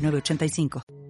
906985.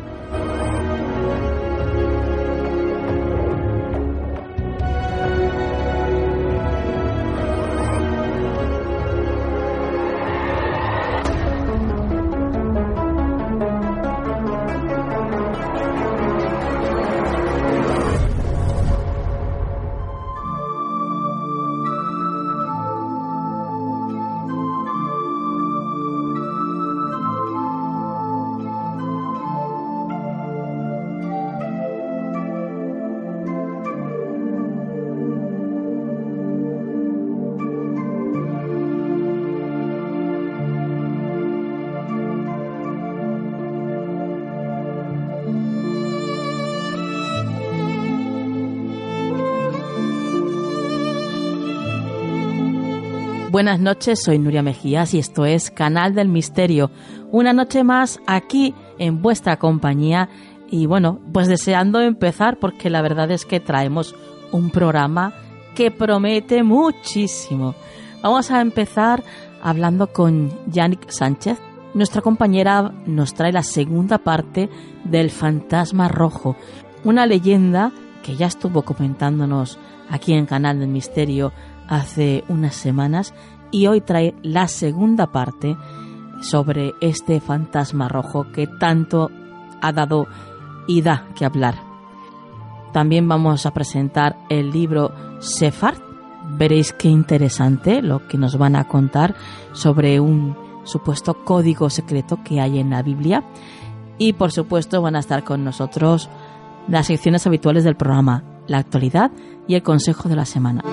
Buenas noches, soy Nuria Mejías y esto es Canal del Misterio. Una noche más aquí en vuestra compañía y bueno, pues deseando empezar porque la verdad es que traemos un programa que promete muchísimo. Vamos a empezar hablando con Yannick Sánchez. Nuestra compañera nos trae la segunda parte del Fantasma Rojo, una leyenda que ya estuvo comentándonos aquí en Canal del Misterio hace unas semanas y hoy trae la segunda parte sobre este fantasma rojo que tanto ha dado y da que hablar. También vamos a presentar el libro Sefard. Veréis qué interesante lo que nos van a contar sobre un supuesto código secreto que hay en la Biblia. Y por supuesto van a estar con nosotros las secciones habituales del programa, la actualidad y el consejo de la semana.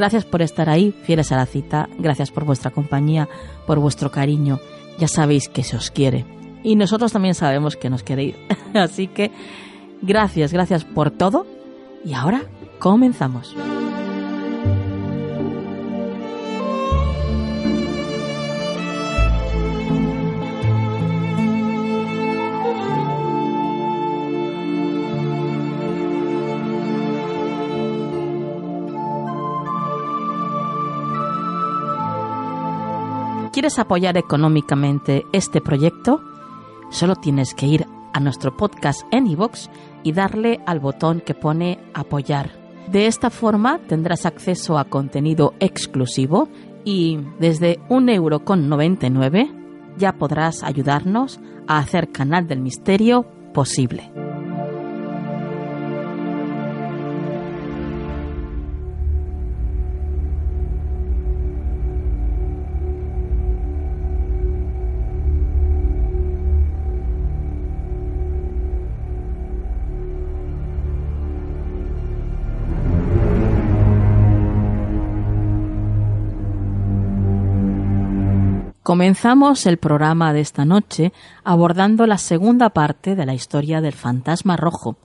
Gracias por estar ahí, fieles a la cita. Gracias por vuestra compañía, por vuestro cariño. Ya sabéis que se os quiere. Y nosotros también sabemos que nos queréis. Así que gracias, gracias por todo. Y ahora comenzamos. ¿Quieres apoyar económicamente este proyecto? Solo tienes que ir a nuestro podcast en iVoox y darle al botón que pone apoyar. De esta forma tendrás acceso a contenido exclusivo y desde 1,99€ ya podrás ayudarnos a hacer Canal del Misterio posible. Comenzamos el programa de esta noche abordando la segunda parte de la historia del fantasma rojo,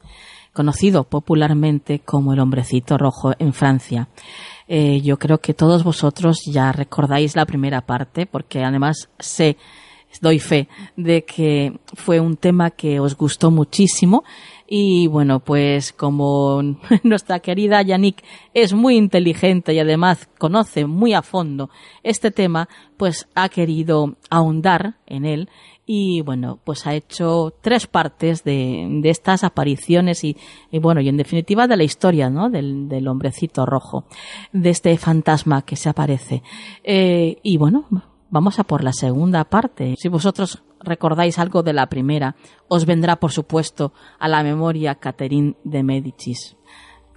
conocido popularmente como el hombrecito rojo en Francia. Eh, yo creo que todos vosotros ya recordáis la primera parte, porque además sé, doy fe de que fue un tema que os gustó muchísimo. Y bueno, pues como nuestra querida Yannick es muy inteligente y además conoce muy a fondo este tema, pues ha querido ahondar en él y bueno, pues ha hecho tres partes de, de estas apariciones y, bueno, y en definitiva de la historia, ¿no? Del, del hombrecito rojo, de este fantasma que se aparece. Eh, y bueno, vamos a por la segunda parte. Si vosotros recordáis algo de la primera, os vendrá por supuesto a la memoria Catherine de Medicis.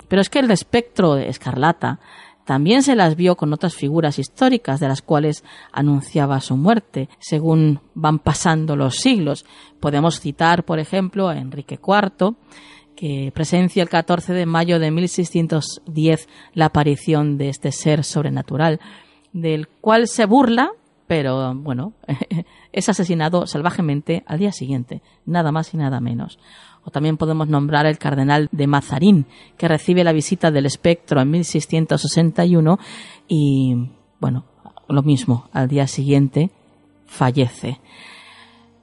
Pero es que el espectro de Escarlata también se las vio con otras figuras históricas de las cuales anunciaba su muerte, según van pasando los siglos. Podemos citar, por ejemplo, a Enrique IV, que presencia el 14 de mayo de 1610 la aparición de este ser sobrenatural, del cual se burla, pero bueno, es asesinado salvajemente al día siguiente, nada más y nada menos. O también podemos nombrar el cardenal de Mazarín, que recibe la visita del espectro en 1661 y, bueno, lo mismo, al día siguiente fallece.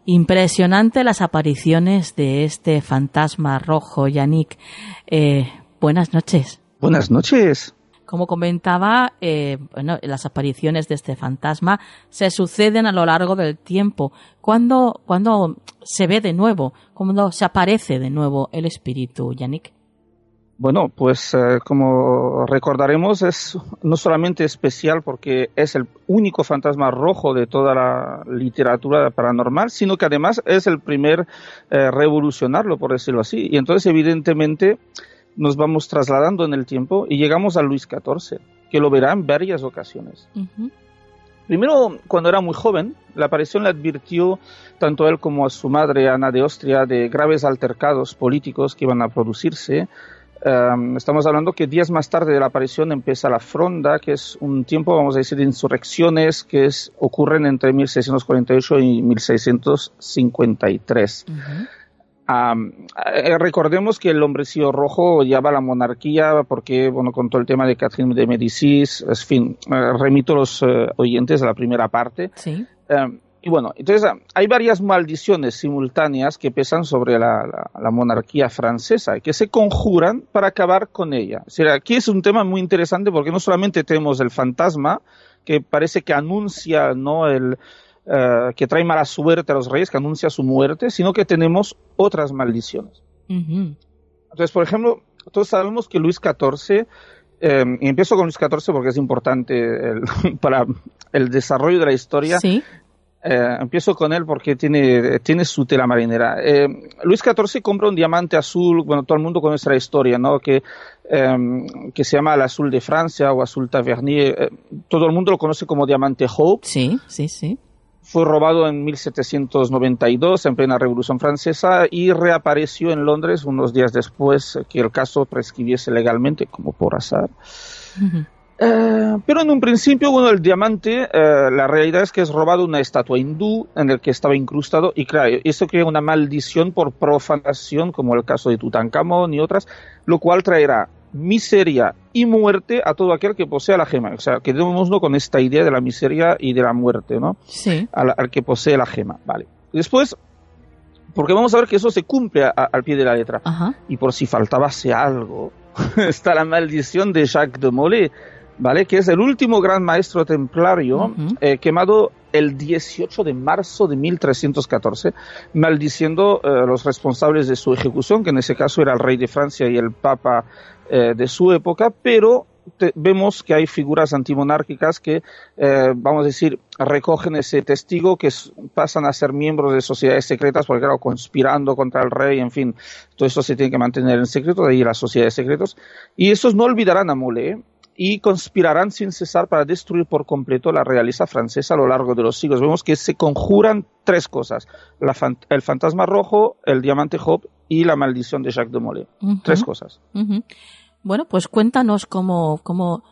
Impresionante las apariciones de este fantasma rojo, Yannick. Eh, buenas noches. Buenas noches. Como comentaba, eh, bueno, las apariciones de este fantasma se suceden a lo largo del tiempo. ¿Cuándo, cuando se ve de nuevo? ¿Cuándo se aparece de nuevo el espíritu, Yannick? Bueno, pues eh, como recordaremos es no solamente especial porque es el único fantasma rojo de toda la literatura paranormal, sino que además es el primer eh, revolucionarlo, por decirlo así. Y entonces evidentemente nos vamos trasladando en el tiempo y llegamos a Luis XIV, que lo verá en varias ocasiones. Primero, cuando era muy joven, la aparición le advirtió tanto a él como a su madre, Ana de Austria, de graves altercados políticos que iban a producirse. Um, estamos hablando que días más tarde de la aparición empieza la Fronda, que es un tiempo, vamos a decir, de insurrecciones que es, ocurren entre 1648 y 1653. Um, recordemos que el hombrecillo rojo lleva la monarquía porque, bueno, con todo el tema de Catherine de Medicis, en fin, eh, remito a los uh, oyentes a la primera parte. Sí. Um, y bueno, entonces hay varias maldiciones simultáneas que pesan sobre la, la, la, monarquía francesa y que se conjuran para acabar con ella. O sea, aquí es un tema muy interesante porque no solamente tenemos el fantasma que parece que anuncia no el, Uh, que trae mala suerte a los reyes, que anuncia su muerte, sino que tenemos otras maldiciones. Uh -huh. Entonces, por ejemplo, todos sabemos que Luis XIV, eh, y empiezo con Luis XIV porque es importante el, para el desarrollo de la historia. Sí. Eh, empiezo con él porque tiene, tiene su tela marinera. Eh, Luis XIV compra un diamante azul, bueno, todo el mundo conoce la historia, ¿no? Que, eh, que se llama el azul de Francia o azul Tavernier. todo el mundo lo conoce como diamante Hope. Sí, sí, sí fue robado en 1792 en plena Revolución Francesa y reapareció en Londres unos días después que el caso prescribiese legalmente, como por azar. Uh -huh. eh, pero en un principio, bueno, el diamante, eh, la realidad es que es robado una estatua hindú en el que estaba incrustado y claro, esto crea una maldición por profanación, como el caso de Tutankamón y otras, lo cual traerá miseria y muerte a todo aquel que posea la gema. O sea, quedémonos con esta idea de la miseria y de la muerte, ¿no? Sí. Al, al que posee la gema, vale. Después, porque vamos a ver que eso se cumple a, a, al pie de la letra. Ajá. Y por si faltabase algo, está la maldición de Jacques de Molay, ¿vale? Que es el último gran maestro templario Uh -huh. eh, quemado el 18 de marzo de 1314, maldiciendo eh, los responsables de su ejecución, que en ese caso era el rey de Francia y el papa eh, de su época, pero vemos que hay figuras antimonárquicas que, eh, vamos a decir, recogen ese testigo, que pasan a ser miembros de sociedades secretas, porque claro, conspirando contra el rey, en fin, todo eso se tiene que mantener en secreto, de ahí las sociedades secretas, y esos no olvidarán a Molé, y conspirarán sin cesar para destruir por completo la realeza francesa a lo largo de los siglos. Vemos que se conjuran tres cosas, el fantasma rojo, el diamante Job y la maldición de Jacques de Molay. Uh -huh. Tres cosas. Uh -huh. Bueno, pues cuéntanos cómo, cómo,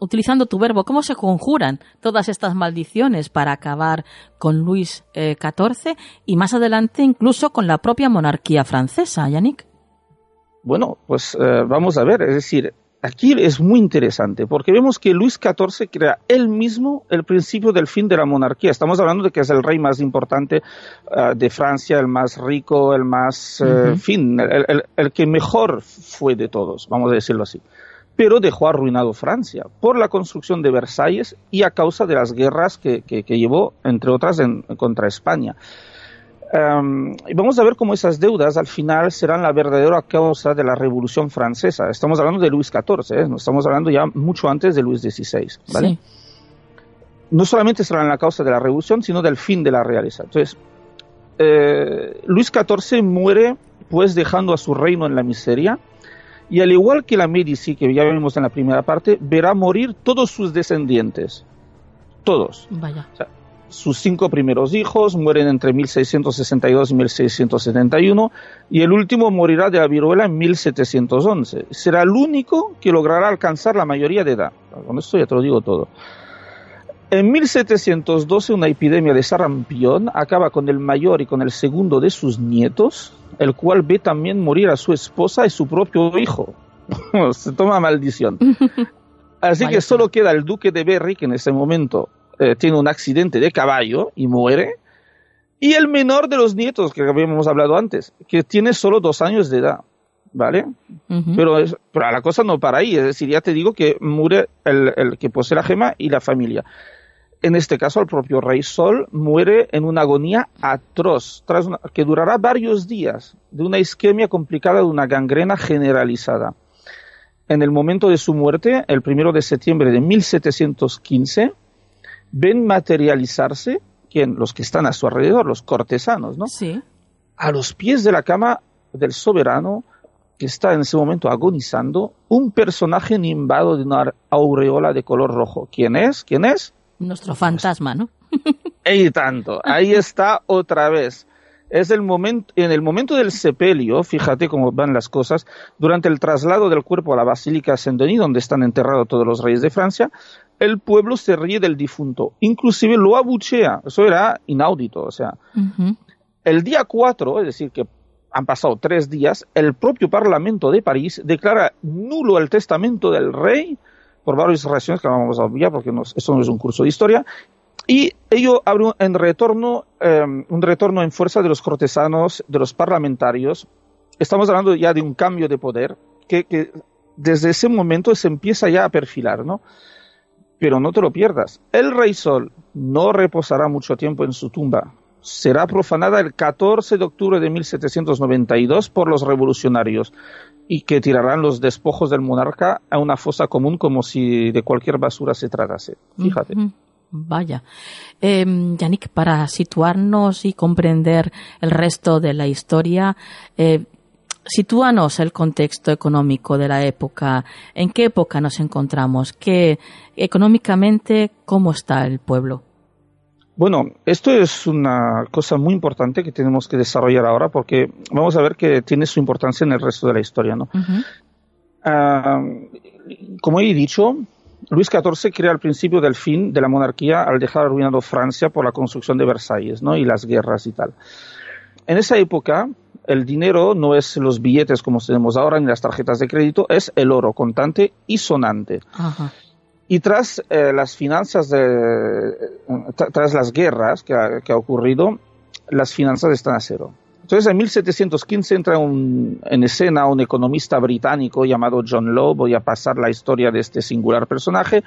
utilizando tu verbo, cómo se conjuran todas estas maldiciones para acabar con Luis eh, XIV y más adelante incluso con la propia monarquía francesa, Yannick. Bueno, pues eh, vamos a ver, es decir, aquí es muy interesante porque vemos que Luis XIV crea él mismo el principio del fin de la monarquía. Estamos hablando de que es el rey más importante eh, de Francia, el más rico, el más, eh, fin, el, que mejor fue de todos, vamos a decirlo así. Pero dejó arruinado Francia por la construcción de Versalles y a causa de las guerras que, que, llevó, entre otras, en, contra España. Em, y vamos a ver cómo esas deudas al final serán la verdadera causa de la Revolución Francesa. Estamos hablando de Luis XIV, ¿eh? no estamos hablando ya mucho antes de Luis XVI. ¿vale? No solamente serán la causa de la Revolución, sino del fin de la realeza. Entonces, eh, Luis XIV muere pues dejando a su reino en la miseria y al igual que la Medici, que ya vimos en la primera parte, verá morir todos sus descendientes. Todos. Vaya sus cinco primeros hijos mueren entre 1662 y 1671 y el último morirá de la viruela en 1711. Será el único que logrará alcanzar la mayoría de edad. Con esto ya te lo digo todo. En 1712 una epidemia de sarampión acaba con el mayor y con el segundo de sus nietos, el cual ve también morir a su esposa y su propio hijo. Se toma maldición. Así que solo queda el duque de Berry, que en ese momento eh, tiene un accidente de caballo y muere. Y el menor de los nietos que habíamos hablado antes, que tiene solo dos años de edad. ¿Vale? pero, pero la cosa no para ahí. Es decir, ya te digo que muere el, que posee la gema y la familia. En este caso, el propio rey Sol muere en una agonía atroz, tras que durará varios días, de una isquemia complicada, de una gangrena generalizada. En el momento de su muerte, el primero de septiembre de 1715, ven materializarse ¿quién? los que están a su alrededor, los cortesanos, ¿no? Sí. A los pies de la cama del soberano que está en ese momento agonizando, un personaje nimbado de una aureola de color rojo. ¿Quién es? ¿Quién es? Nuestro fantasma, ¿no? y tanto, ahí está otra vez. Es el momento, en el momento del sepelio, fíjate cómo van las cosas, durante el traslado del cuerpo a la Basílica Saint-Denis, donde están enterrados todos los reyes de Francia, el pueblo se ríe del difunto, inclusive lo abuchea, eso era inaudito, o sea, el día 4, es decir, que han pasado tres días, el propio Parlamento de París declara nulo el testamento del rey, por varias razones que vamos a obviar porque no, esto no es un curso de historia, y ello abre en retorno, em, un retorno en fuerza de los cortesanos, de los parlamentarios. Estamos hablando ya de un cambio de poder que, que desde ese momento se empieza ya a perfilar, ¿no? Pero no te lo pierdas. El rey Sol no reposará mucho tiempo en su tumba. Será profanada el 14 de octubre de 1792 por los revolucionarios y que tirarán los despojos del monarca a una fosa común como si de cualquier basura se tratase. Fíjate. Vaya. Eh, Yannick, para situarnos y comprender el resto de la historia, eh, sitúanos el contexto económico de la época. ¿En qué época nos encontramos? ¿Qué, económicamente, cómo está el pueblo? Bueno, esto es una cosa muy importante que tenemos que desarrollar ahora porque vamos a ver que tiene su importancia en el resto de la historia, ¿no? Ah, como he dicho, Luis XIV crea el principio del fin de la monarquía al dejar arruinado Francia por la construcción de Versalles, ¿no? Y las guerras y tal. En esa época, el dinero no es los billetes como tenemos ahora ni las tarjetas de crédito, es el oro contante y sonante. Y tras eh, las finanzas, de, tras las guerras que ha, que ha, ocurrido, las finanzas están a cero. Entonces, en 1715 entra un, en escena un economista británico llamado John Law. Voy a pasar la historia de este singular personaje.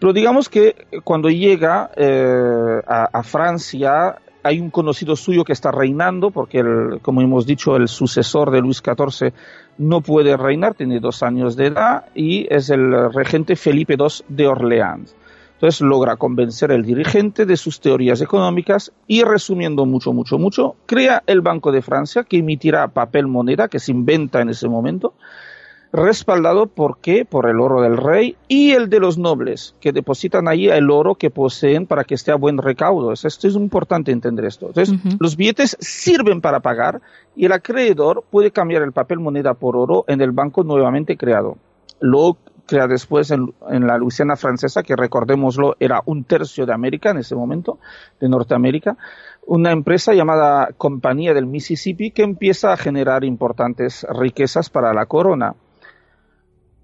Pero digamos que cuando llega eh, a, a, Francia, hay un conocido suyo que está reinando, porque, el, como hemos dicho, el sucesor de Luis XIV no puede reinar, tiene dos años de edad, y es el regente Felipe II de Orleans. Entonces logra convencer al dirigente de sus teorías económicas y, resumiendo mucho, mucho, mucho, crea el Banco de Francia que emitirá papel moneda que se inventa en ese momento respaldado por qué? Por el oro del rey y el de los nobles, que depositan ahí el oro que poseen para que esté a buen recaudo. Esto es importante entender esto. Entonces, los billetes sirven para pagar y el acreedor puede cambiar el papel moneda por oro en el banco nuevamente creado. Lo crea después en, la Luisiana francesa, que recordémoslo, era un tercio de América en ese momento, de Norteamérica, una empresa llamada Compañía del Mississippi que empieza a generar importantes riquezas para la corona.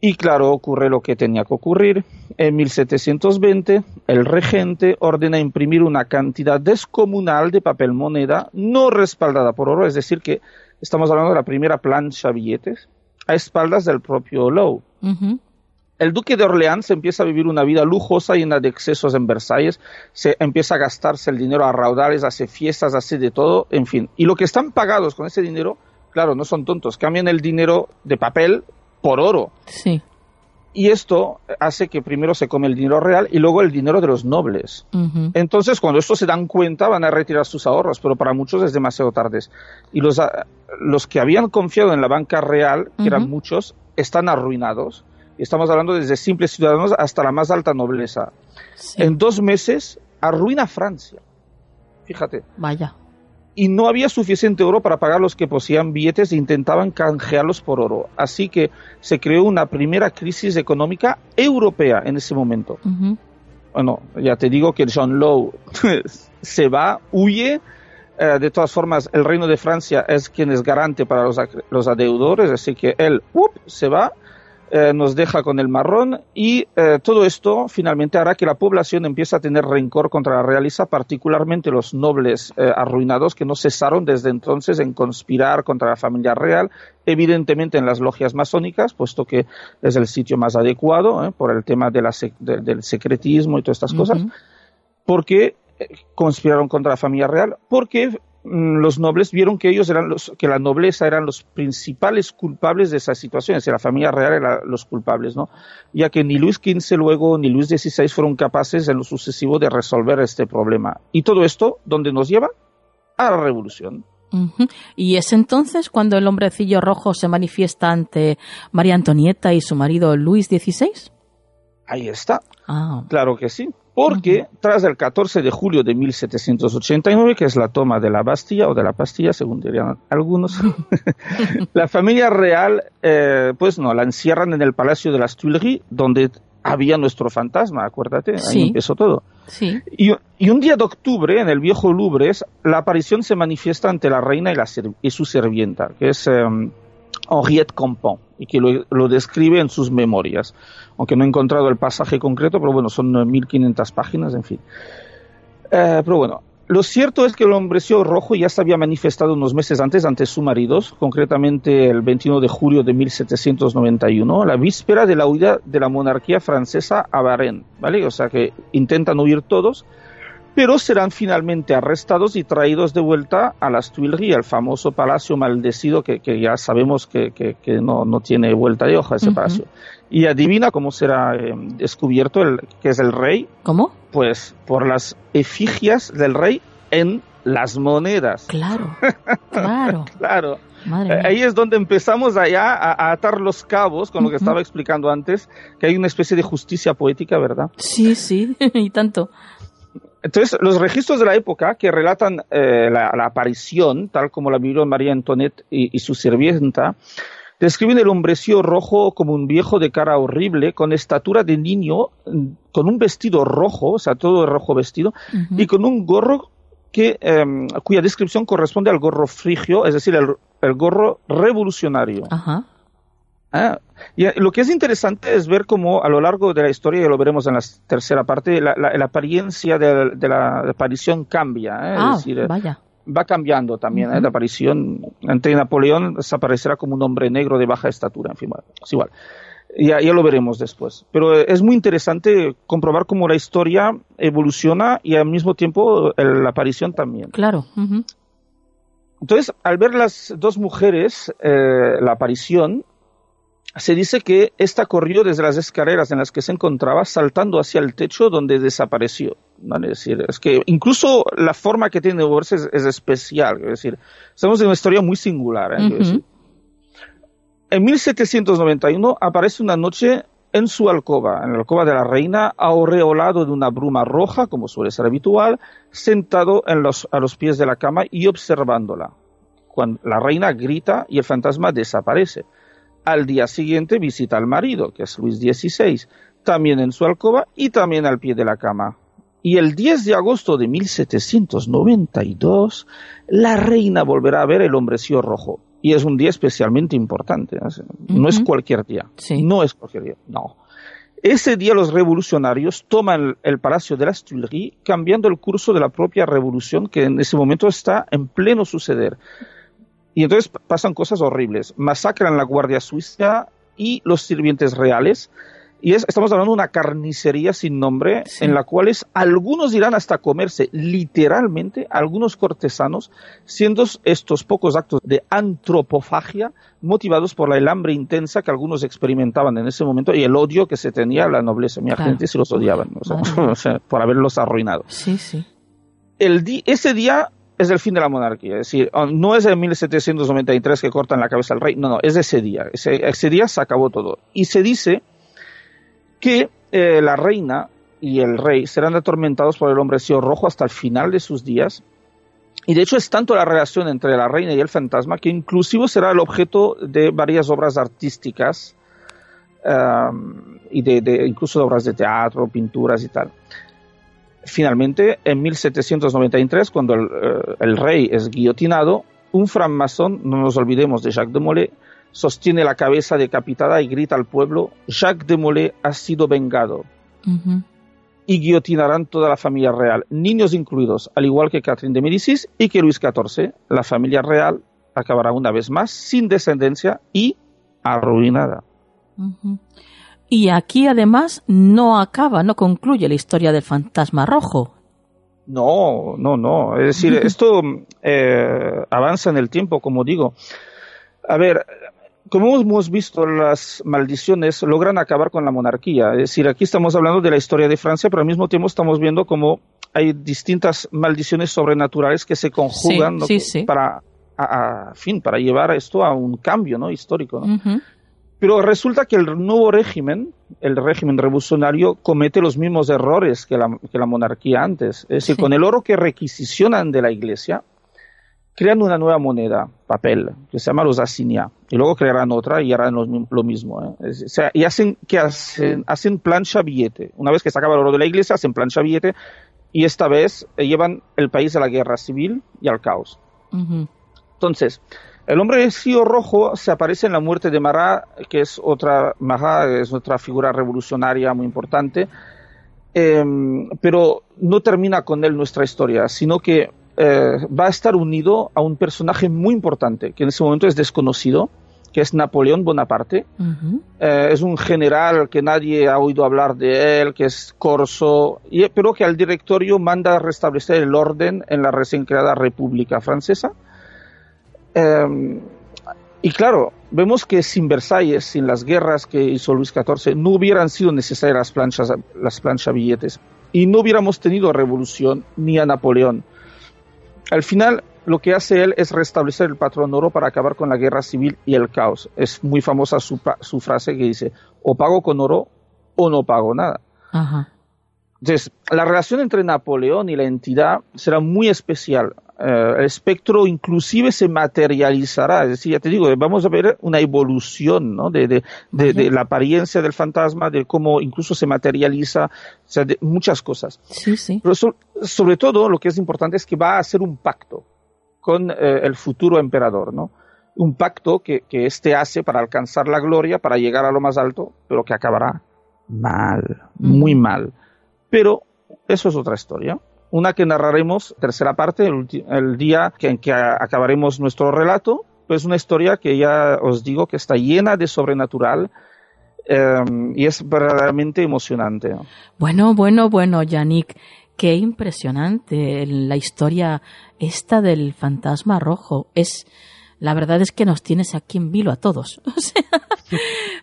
Y claro, ocurre lo que tenía que ocurrir. En 1720, el regente ordena imprimir una cantidad descomunal de papel moneda no respaldada por oro, es decir, que estamos hablando de la primera plancha billetes, a espaldas del propio Lowe. El duque de Orleans empieza a vivir una vida lujosa llena de excesos en Versalles, se empieza a gastarse el dinero a raudales, hace fiestas, hace de todo, en fin. Y lo que están pagados con ese dinero, claro, no son tontos, cambian el dinero de papel por oro. Sí. Y esto hace que primero se come el dinero real y luego el dinero de los nobles. Entonces, cuando esto se dan cuenta, van a retirar sus ahorros, pero para muchos es demasiado tarde. Y los, ah, los que habían confiado en la banca real, que eran muchos, están arruinados. Y estamos hablando desde simples ciudadanos hasta la más alta nobleza. En dos meses arruina Francia. Fíjate. Vaya y no había suficiente oro para pagar los que poseían billetes e intentaban canjearlos por oro. Así que se creó una primera crisis económica europea en ese momento. Bueno, ya te digo que John Lowe se va, huye. Eh, de todas formas, el reino de Francia es quien es garante para los, los adeudores, así que él se va eh, nos deja con el marrón y eh, todo esto finalmente hará que la población empiece a tener rencor contra la realeza, particularmente los nobles eh, arruinados que no cesaron desde entonces en conspirar contra la familia real, evidentemente en las logias masónicas, puesto que es el sitio más adecuado por el tema de la del secretismo y todas estas cosas, porque conspiraron contra la familia real, porque los nobles vieron que ellos eran los, que la nobleza eran los principales culpables de esa situación, es decir, la familia real era los culpables, ¿no? Ya que ni Luis XV luego ni Luis XVI fueron capaces en lo sucesivo de resolver este problema. Y todo esto, ¿dónde nos lleva? A la revolución. Y es entonces cuando el hombrecillo rojo se manifiesta ante María Antonieta y su marido Luis XVI. Ahí está. Ah. Claro que sí porque tras el 14 de julio de 1789, que es la toma de la Bastilla o de la Pastilla, según dirían algunos, la familia real, eh, pues no, la encierran en el Palacio de las Tuileries, donde había nuestro fantasma, acuérdate, ahí empezó todo. Sí. Y, un día de octubre, en el viejo Louvre, la aparición se manifiesta ante la reina y, la, y su sirvienta, que es em, Henriette Compon, y que lo, describe en sus memorias. Aunque no he encontrado el pasaje concreto, pero bueno, son 1500 páginas, en fin. Eh, pero bueno, lo cierto es que el hombrecillo rojo ya se había manifestado unos meses antes ante su marido, concretamente el 21 de julio de 1791, la víspera de la huida de la monarquía francesa a Bahrein, ¿vale? O sea que intentan huir todos pero serán finalmente arrestados y traídos de vuelta a las Tuileries, el famoso palacio maldecido que, ya sabemos que, no, tiene vuelta de hoja ese palacio. Y adivina cómo será eh, descubierto el, que es el rey. ¿Cómo? Pues por las efigias del rey en las monedas. Claro, claro. claro. Eh, ahí es donde empezamos allá a, atar los cabos con lo que estaba explicando antes, que hay una especie de justicia poética, ¿verdad? Sí, sí, y tanto. Entonces, los registros de la época que relatan eh, la, aparición, tal como la vivió María Antoinette y, su sirvienta, describen el hombrecillo rojo como un viejo de cara horrible, con estatura de niño, con un vestido rojo, o sea, todo rojo vestido, y con un gorro que, em, cuya descripción corresponde al gorro frigio, es decir, el, el gorro revolucionario. Ajá. Ah, y eh, lo que es interesante es ver cómo a lo largo de la historia, y lo veremos en la tercera parte, la, apariencia de, la aparición cambia. ¿eh? Ah, decir, vaya. Va cambiando también ¿eh? la aparición. Ante Napoleón desaparecerá como un hombre negro de baja estatura. En fin, es igual. Ya, ya, lo veremos después. Pero es muy interesante comprobar cómo la historia evoluciona y al mismo tiempo la aparición también. Claro. Entonces, al ver las dos mujeres, la aparición, se dice que esta corrió desde las escaleras en las que se encontraba saltando hacia el techo donde desapareció. Es decir, es que incluso la forma que tiene de moverse es, especial. Es decir, estamos en una historia muy singular. ¿eh? En 1791 aparece una noche en su alcoba, en la alcoba de la reina, aureolado de una bruma roja, como suele ser habitual, sentado a los pies de la cama y observándola. Cuando la reina grita y el fantasma desaparece Al día siguiente visita al marido, que es Luis XVI, también en su alcoba y también al pie de la cama. Y el 10 de agosto de 1792, la reina volverá a ver el hombrecillo rojo. Y es un día especialmente importante. No es cualquier día. No es cualquier día. No. Ese día los revolucionarios toman el, Palacio de las Tuileries, cambiando el curso de la propia revolución que en ese momento está en pleno suceder. Y entonces pasan cosas horribles. Masacran la Guardia Suiza y los sirvientes reales. Y es, estamos hablando de una carnicería sin nombre en la cual algunos irán hasta comerse literalmente algunos cortesanos, siendo estos pocos actos de antropofagia motivados por la hambre intensa que algunos experimentaban en ese momento y el odio que se tenía a la nobleza. Mi gente se los odiaban por haberlos arruinado. Sí, sí. El ese día es el fin de la monarquía. Es decir, oh, no es en 1793 que cortan la cabeza al rey, no, no, es ese día. Ese, día se acabó todo. Y se dice que eh, la reina y el rey serán atormentados por el hombrecillo rojo hasta el final de sus días. Y de hecho es tanto la relación entre la reina y el fantasma que inclusive será el objeto de varias obras artísticas y de, incluso de obras de teatro, pinturas y tal. Finalmente, en 1793, cuando eh, el, rey es guillotinado, un francmasón, no nos olvidemos de Jacques de Molay, sostiene la cabeza decapitada y grita al pueblo, Jacques de Molay ha sido vengado. Y guillotinarán toda la familia real, niños incluidos, al igual que Catherine de Médicis y que Luis XIV. La familia real acabará una vez más sin descendencia y arruinada. Y aquí además no acaba, no concluye la historia del fantasma rojo. No, no, no. Es decir, esto eh, avanza en el tiempo, como digo. A ver, como hemos visto, las maldiciones logran acabar con la monarquía. Es decir, aquí estamos hablando de la historia de Francia, pero al mismo tiempo estamos viendo cómo hay distintas maldiciones sobrenaturales que se conjugan para, fin, para llevar esto a un cambio ¿no? histórico. ¿no? Pero resulta que el nuevo régimen, el régimen revolucionario, comete los mismos errores que la, monarquía antes. Es decir, con el oro que requisicionan de la iglesia, crean una nueva moneda, papel, que se llama los asinia, y luego crearán otra y harán lo, mismo. ¿eh? o sea, y hacen, que hacen, hacen plancha billete. Una vez que se acaba el oro de la iglesia, hacen plancha billete, y esta vez llevan el país a la guerra civil y al caos. Entonces, el hombre vestido rojo se aparece en la muerte de Marat, que es otra, Marat es otra figura revolucionaria muy importante, em, pero no termina con él nuestra historia, sino que eh, va a estar unido a un personaje muy importante, que en ese momento es desconocido, que es Napoleón Bonaparte. Eh, es un general que nadie ha oído hablar de él, que es corso, pero que al directorio manda restablecer el orden en la recién creada República Francesa Em, y claro, vemos que sin Versalles, sin las guerras que hizo Luis XIV, no hubieran sido necesarias las planchas, las planchas billetes y no hubiéramos tenido revolución ni a Napoleón. Al final, lo que hace él es restablecer el patrón oro para acabar con la guerra civil y el caos. Es muy famosa su, su frase que dice, o pago con oro o no pago nada. Entonces, la relación entre Napoleón y la entidad será muy especial. Eh, el espectro inclusive se materializará, es decir, ya te digo, vamos a ver una evolución ¿no? de, de, de, la apariencia del fantasma, de cómo incluso se materializa, o sea, de muchas cosas. Sí, sí. Pero sobre todo lo que es importante es que va a hacer un pacto con eh, el futuro emperador, ¿no? Un pacto que, que éste hace para alcanzar la gloria, para llegar a lo más alto, pero que acabará mal, muy mal. Pero eso es otra historia una que narraremos, tercera parte, el, día en que acabaremos nuestro relato, pues una historia que ya os digo que está llena de sobrenatural em, y es verdaderamente emocionante. Bueno, bueno, bueno, Yannick, qué impresionante la historia esta del fantasma rojo. Es la verdad es que nos tienes aquí en vilo a todos. O sea,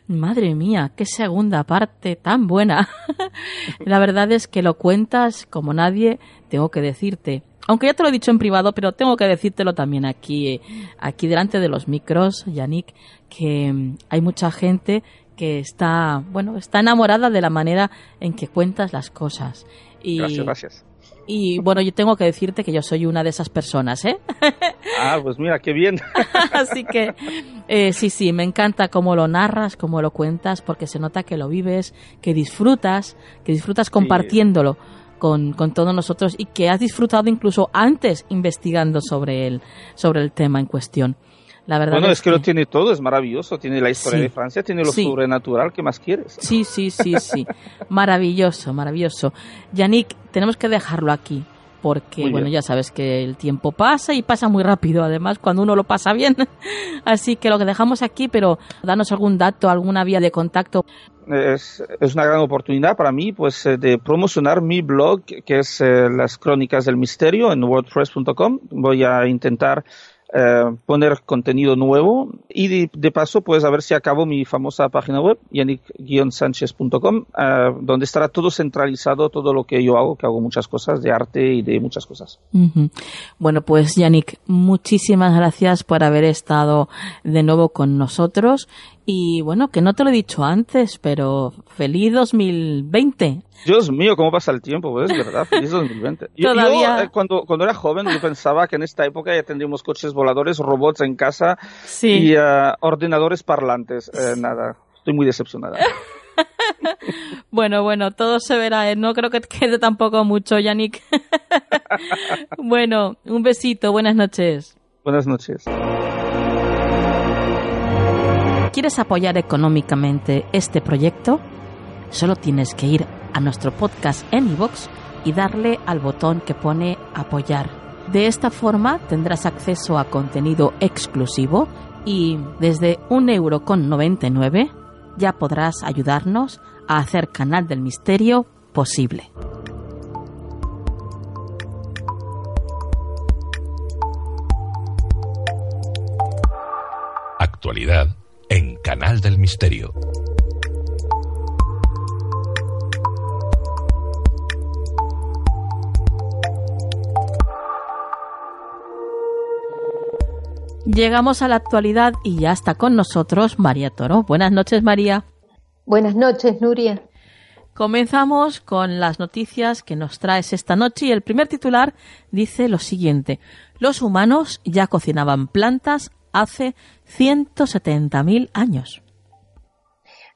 madre mía, qué segunda parte tan buena. la verdad es que lo cuentas como nadie, tengo que decirte. Aunque ya te lo he dicho en privado, pero tengo que decírtelo también aquí, aquí delante de los micros, Yannick, que mm, hay mucha gente que está, bueno, está enamorada de la manera en que cuentas las cosas. Gracias, gracias. Y bueno, yo tengo que decirte que yo soy una de esas personas, ¿eh? Ah, pues mira, qué bien. Así que eh, sí, sí, me encanta cómo lo narras, cómo lo cuentas, porque se nota que lo vives, que disfrutas, que disfrutas compartiéndolo. Con, con, todos nosotros y que has disfrutado incluso antes investigando sobre el, sobre el tema en cuestión. La verdad bueno, es, que, lo tiene todo, es maravilloso. Tiene la historia de Francia, tiene lo sobrenatural, ¿qué más quieres? Sí, sí, sí, sí. maravilloso, maravilloso. Yannick, tenemos que dejarlo aquí. Porque, bueno, ya sabes que el tiempo pasa y pasa muy rápido, además, cuando uno lo pasa bien. Así que lo que dejamos aquí, pero danos algún dato, alguna vía de contacto. Es, es, una gran oportunidad para mí pues eh, de promocionar mi blog que es eh, las crónicas del misterio en wordpress.com voy a intentar eh, poner contenido nuevo y de, paso pues a ver si acabo mi famosa página web yannick-sánchez.com eh, donde estará todo centralizado todo lo que yo hago que hago muchas cosas de arte y de muchas cosas. Bueno pues Yannick muchísimas gracias por haber estado de nuevo con nosotros. Y bueno, que no te lo he dicho antes, pero feliz 2020. Dios mío, cómo pasa el tiempo, pues es verdad, feliz 2020. Yo, eh, cuando, cuando era joven, yo pensaba que en esta época ya tendríamos coches voladores, robots en casa y eh, ordenadores parlantes. Eh, nada, estoy muy decepcionada. bueno, bueno, todo se verá. No creo que quede tampoco mucho, Yannick. bueno, un besito, buenas noches. Buenas noches. ¿Quieres apoyar económicamente este proyecto? Solo tienes que ir a nuestro podcast en y darle al botón que pone apoyar. De esta forma tendrás acceso a contenido exclusivo y desde un euro con 99 ya podrás ayudarnos a hacer Canal del Misterio posible. Actualidad en Canal del Misterio. Llegamos a la actualidad y ya está con nosotros María Toro. Buenas noches, María. Buenas noches, Nuria. Comenzamos con las noticias que nos traes esta noche y el primer titular dice lo siguiente. Los humanos ya cocinaban plantas hace 170.000 años.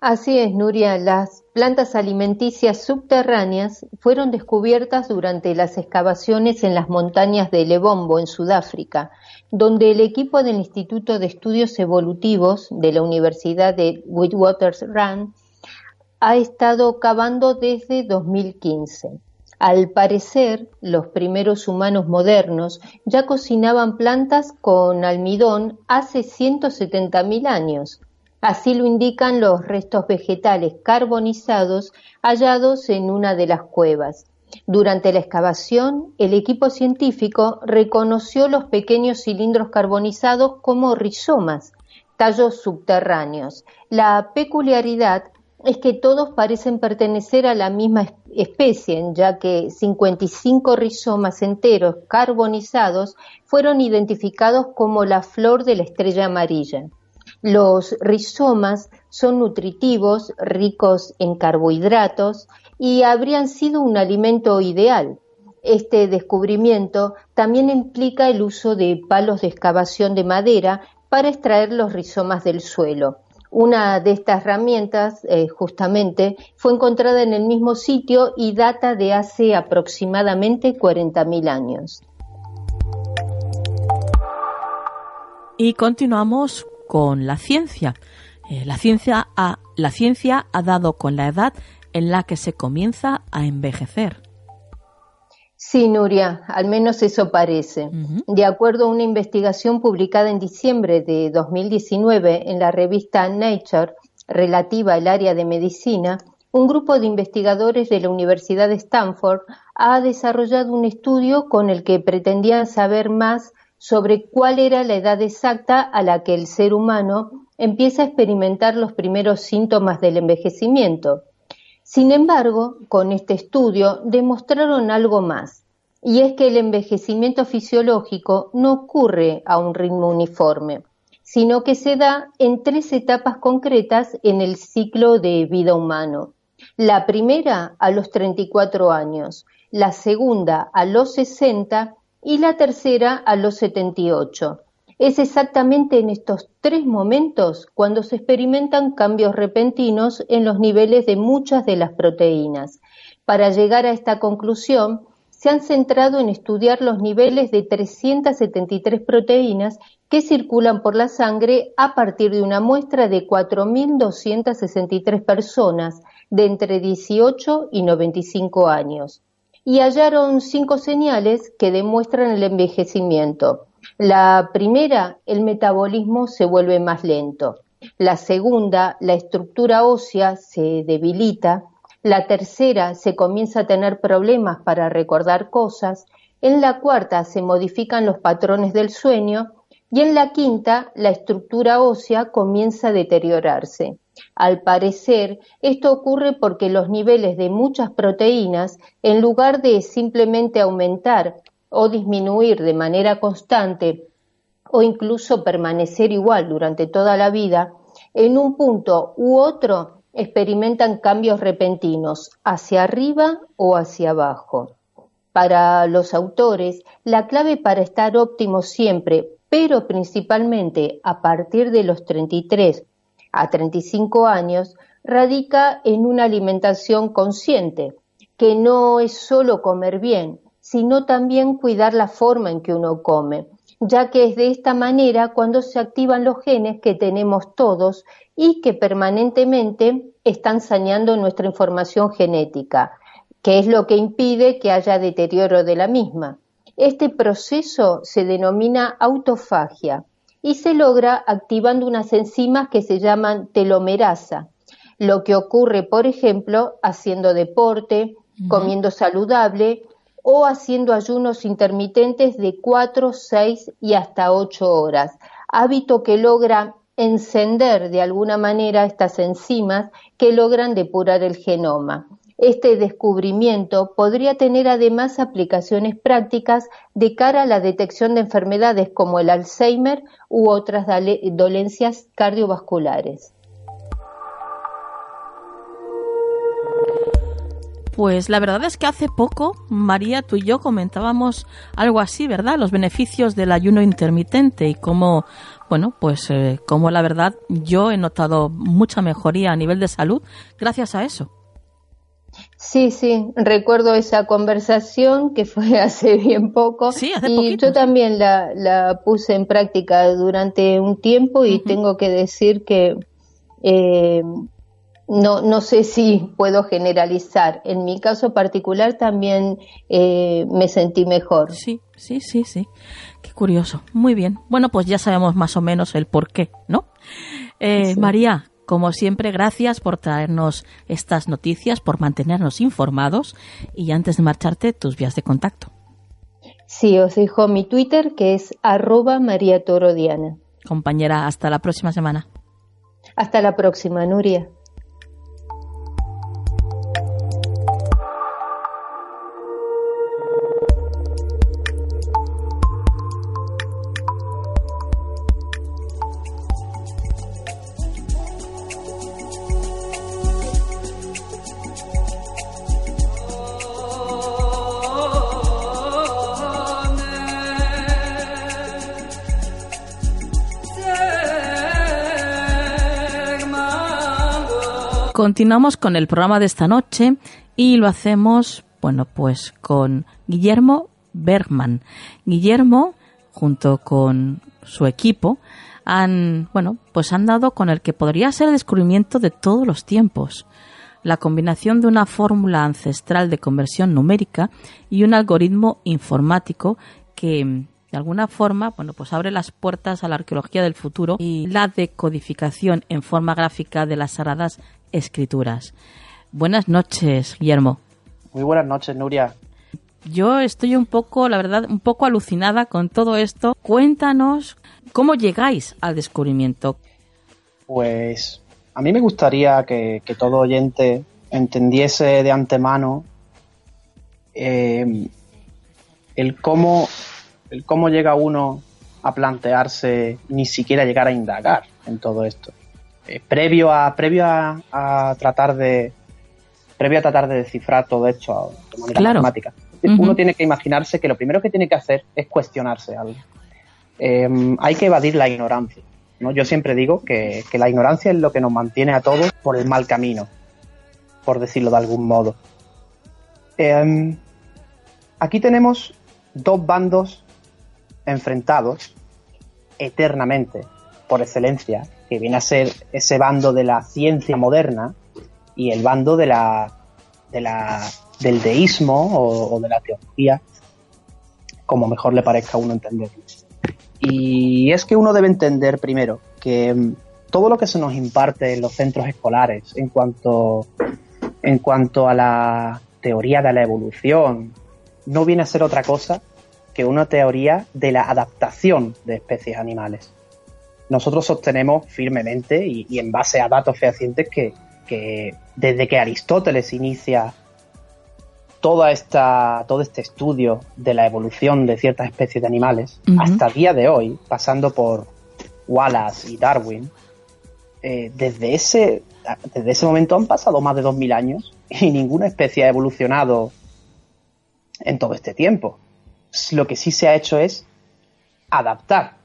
Así es, Nuria. Las plantas alimenticias subterráneas fueron descubiertas durante las excavaciones en las montañas de Lebombo, en Sudáfrica, donde el equipo del Instituto de Estudios Evolutivos de la Universidad de Witwatersrand ha estado cavando desde 2015. Al parecer, los primeros humanos modernos ya cocinaban plantas con almidón hace 170.000 años. Así lo indican los restos vegetales carbonizados hallados en una de las cuevas. Durante la excavación, el equipo científico reconoció los pequeños cilindros carbonizados como rizomas, tallos subterráneos. La peculiaridad es que todos parecen pertenecer a la misma especie, ya que 55 rizomas enteros carbonizados fueron identificados como la flor de la estrella amarilla. Los rizomas son nutritivos, ricos en carbohidratos y habrían sido un alimento ideal. Este descubrimiento también implica el uso de palos de excavación de madera para extraer los rizomas del suelo. Una de estas herramientas, eh, justamente, fue encontrada en el mismo sitio y data de hace aproximadamente 40.000 años. Y continuamos con la ciencia. Eh, la, ciencia ha, la ciencia ha dado con la edad en la que se comienza a envejecer. Sí, Nuria, al menos eso parece. De acuerdo a una investigación publicada en diciembre de 2019 en la revista Nature relativa al área de medicina, un grupo de investigadores de la Universidad de Stanford ha desarrollado un estudio con el que pretendían saber más sobre cuál era la edad exacta a la que el ser humano empieza a experimentar los primeros síntomas del envejecimiento. Sin embargo, con este estudio demostraron algo más, y es que el envejecimiento fisiológico no ocurre a un ritmo uniforme, sino que se da en tres etapas concretas en el ciclo de vida humano. La primera a los 34 años, la segunda a los 60 y la tercera a los 78. Es exactamente en estos tres momentos cuando se experimentan cambios repentinos en los niveles de muchas de las proteínas. Para llegar a esta conclusión, se han centrado en estudiar los niveles de 373 proteínas que circulan por la sangre a partir de una muestra de 4.263 personas de entre 18 y 95 años. Y hallaron cinco señales que demuestran el envejecimiento. La primera, el metabolismo se vuelve más lento. La segunda, la estructura ósea se debilita. La tercera, se comienza a tener problemas para recordar cosas. En la cuarta, se modifican los patrones del sueño. Y en la quinta, la estructura ósea comienza a deteriorarse. Al parecer, esto ocurre porque los niveles de muchas proteínas, en lugar de simplemente aumentar o disminuir de manera constante o incluso permanecer igual durante toda la vida, en un punto u otro experimentan cambios repentinos hacia arriba o hacia abajo. Para los autores, la clave para estar óptimo siempre, pero principalmente a partir de los 33 a 35 años, radica en una alimentación consciente, que no es solo comer bien, sino también cuidar la forma en que uno come, ya que es de esta manera cuando se activan los genes que tenemos todos y que permanentemente están saneando nuestra información genética, que es lo que impide que haya deterioro de la misma. Este proceso se denomina autofagia y se logra activando unas enzimas que se llaman telomerasa, lo que ocurre, por ejemplo, haciendo deporte, comiendo saludable o haciendo ayunos intermitentes de 4, 6 y hasta 8 horas, hábito que logra encender de alguna manera estas enzimas que logran depurar el genoma. Este descubrimiento podría tener además aplicaciones prácticas de cara a la detección de enfermedades como el Alzheimer u otras dolencias cardiovasculares. Pues la verdad es que hace poco, María, tú y yo comentábamos algo así, ¿verdad? Los beneficios del ayuno intermitente y cómo, bueno, pues eh, la verdad yo he notado mucha mejoría a nivel de salud gracias a eso. Sí, sí, recuerdo esa conversación que fue hace bien poco sí, hace y yo también la, la, puse en práctica durante un tiempo y tengo que decir que eh, no, no sé si puedo generalizar. En mi caso particular también eh, me sentí mejor. Sí, sí, sí, sí. Qué curioso. Muy bien. Bueno, pues ya sabemos más o menos el por qué, ¿no? Eh, María, como siempre, gracias por traernos estas noticias, por mantenernos informados y antes de marcharte, tus vías de contacto. Sí, os dejo mi Twitter que es arroba María Toro Diana. Compañera, hasta la próxima semana. Hasta la próxima, Nuria. Continuamos con el programa de esta noche y lo hacemos, bueno, pues con Guillermo Bergman. Guillermo, junto con su equipo, han, bueno, pues han dado con el que podría ser el descubrimiento de todos los tiempos. La combinación de una fórmula ancestral de conversión numérica y un algoritmo informático que de alguna forma, bueno, pues abre las puertas a la arqueología del futuro y la decodificación en forma gráfica de las sagradas escrituras. Buenas noches, Guillermo. Muy buenas noches, Nuria. Yo estoy un poco, la verdad, un poco alucinada con todo esto. Cuéntanos cómo llegáis al descubrimiento. Pues a mí me gustaría que, todo oyente entendiese de antemano eh, el cómo el cómo llega uno a plantearse ni siquiera llegar a indagar en todo esto. Eh, previo a, previo a, tratar de, previo a tratar de descifrar todo esto de manera matemática, uno tiene que imaginarse que lo primero que tiene que hacer es cuestionarse algo. Em, hay que evadir la ignorancia. ¿no? Yo siempre digo que, la ignorancia es lo que nos mantiene a todos por el mal camino, por decirlo de algún modo. Em, aquí tenemos dos bandos enfrentados eternamente, por excelencia, que viene a ser ese bando de la ciencia moderna y el bando de la, de la del deísmo o, de la teología, como mejor le parezca a uno entender. Y es que uno debe entender primero que mm, todo lo que se nos imparte en los centros escolares en cuanto, en cuanto a la teoría de la evolución no viene a ser otra cosa que una teoría de la adaptación de especies animales. Nosotros sostenemos firmemente y, en base a datos fehacientes que, que desde que Aristóteles inicia toda esta, todo este estudio de la evolución de ciertas especies de animales, hasta el día de hoy, pasando por Wallace y Darwin, eh, desde, ese, desde ese momento han pasado más de 2.000 años y ninguna especie ha evolucionado en todo este tiempo. Lo que sí se ha hecho es adaptar.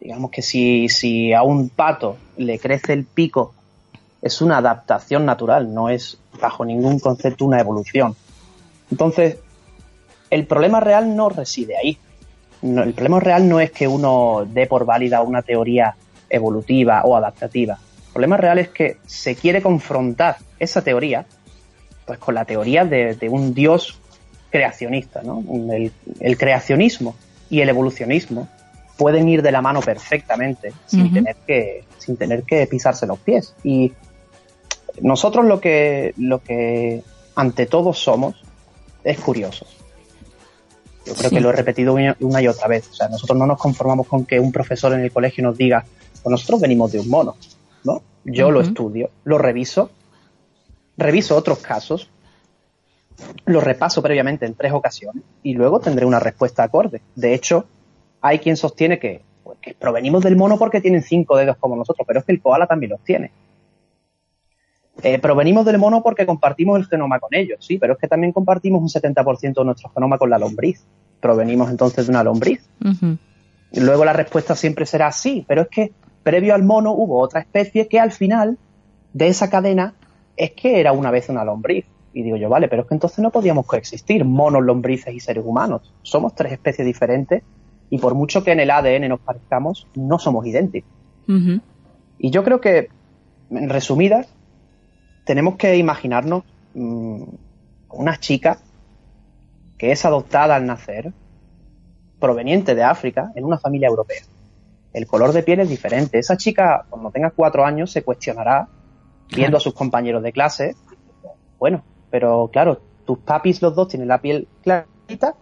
Digamos que si, si a un pato le crece el pico, es una adaptación natural, no es bajo ningún concepto una evolución. Entonces, el problema real no reside ahí. el problema real no es que uno dé por válida una teoría evolutiva o adaptativa. El problema real es que se quiere confrontar esa teoría pues con la teoría de, un dios creacionista. ¿no? El, creacionismo y el evolucionismo pueden ir de la mano perfectamente sin, tener que, sin tener que pisarse los pies. Y nosotros lo que, lo que ante todo somos es curioso. Yo creo que lo he repetido una y otra vez. O sea, nosotros no nos conformamos con que un profesor en el colegio nos diga, pues nosotros venimos de un mono, ¿no? Yo lo estudio, lo reviso, reviso otros casos, lo repaso previamente en tres ocasiones y luego tendré una respuesta acorde. De hecho, hay quien sostiene que, pues, que provenimos del mono porque tienen cinco dedos como nosotros, pero es que el koala también los tiene. Eh, provenimos del mono porque compartimos el genoma con ellos, sí, pero es que también compartimos un 70% de nuestro genoma con la lombriz. Provenimos entonces de una lombriz. y luego la respuesta siempre será sí, pero es que previo al mono hubo otra especie que al final de esa cadena es que era una vez una lombriz. Y digo yo, vale, pero es que entonces no podíamos coexistir, monos, lombrices y seres humanos. Somos tres especies diferentes y por mucho que en el ADN nos parezcamos, no somos idénticos. Y yo creo que, en resumidas, tenemos que imaginarnos mm, una chica que es adoptada al nacer, proveniente de África, en una familia europea. El color de piel es diferente. Esa chica, cuando tenga cuatro años, se cuestionará, viendo a sus compañeros de clase, bueno, pero claro, tus papis los dos tienen la piel clarita,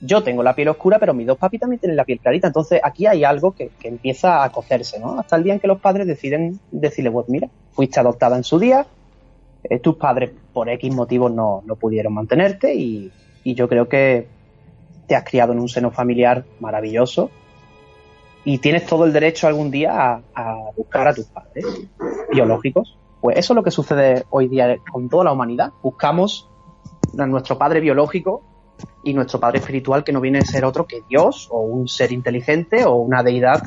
yo tengo la piel oscura, pero mis dos papis también tienen la piel clarita. Entonces aquí hay algo que, que empieza a cocerse, ¿no? Hasta el día en que los padres deciden decirle, pues mira, fuiste adoptada en su día, eh, tus padres por X motivos no, pudieron mantenerte y, yo creo que te has criado en un seno familiar maravilloso y tienes todo el derecho algún día a, buscar a tus padres biológicos. Pues eso es lo que sucede hoy día con toda la humanidad. Buscamos a nuestro padre biológico y nuestro padre espiritual que no viene a ser otro que Dios o un ser inteligente o una deidad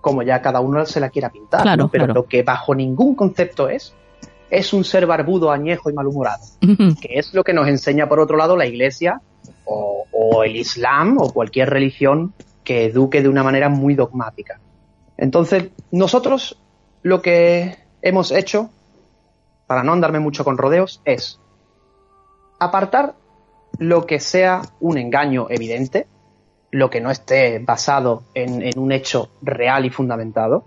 como ya cada uno se la quiera pintar. Pero lo que bajo ningún concepto es es un ser barbudo, añejo y malhumorado, que es lo que nos enseña por otro lado la Iglesia o, el Islam o cualquier religión que eduque de una manera muy dogmática. Entonces, nosotros lo que hemos hecho, para no andarme mucho con rodeos, es apartar lo que sea un engaño evidente, lo que no esté basado en un hecho real y fundamentado,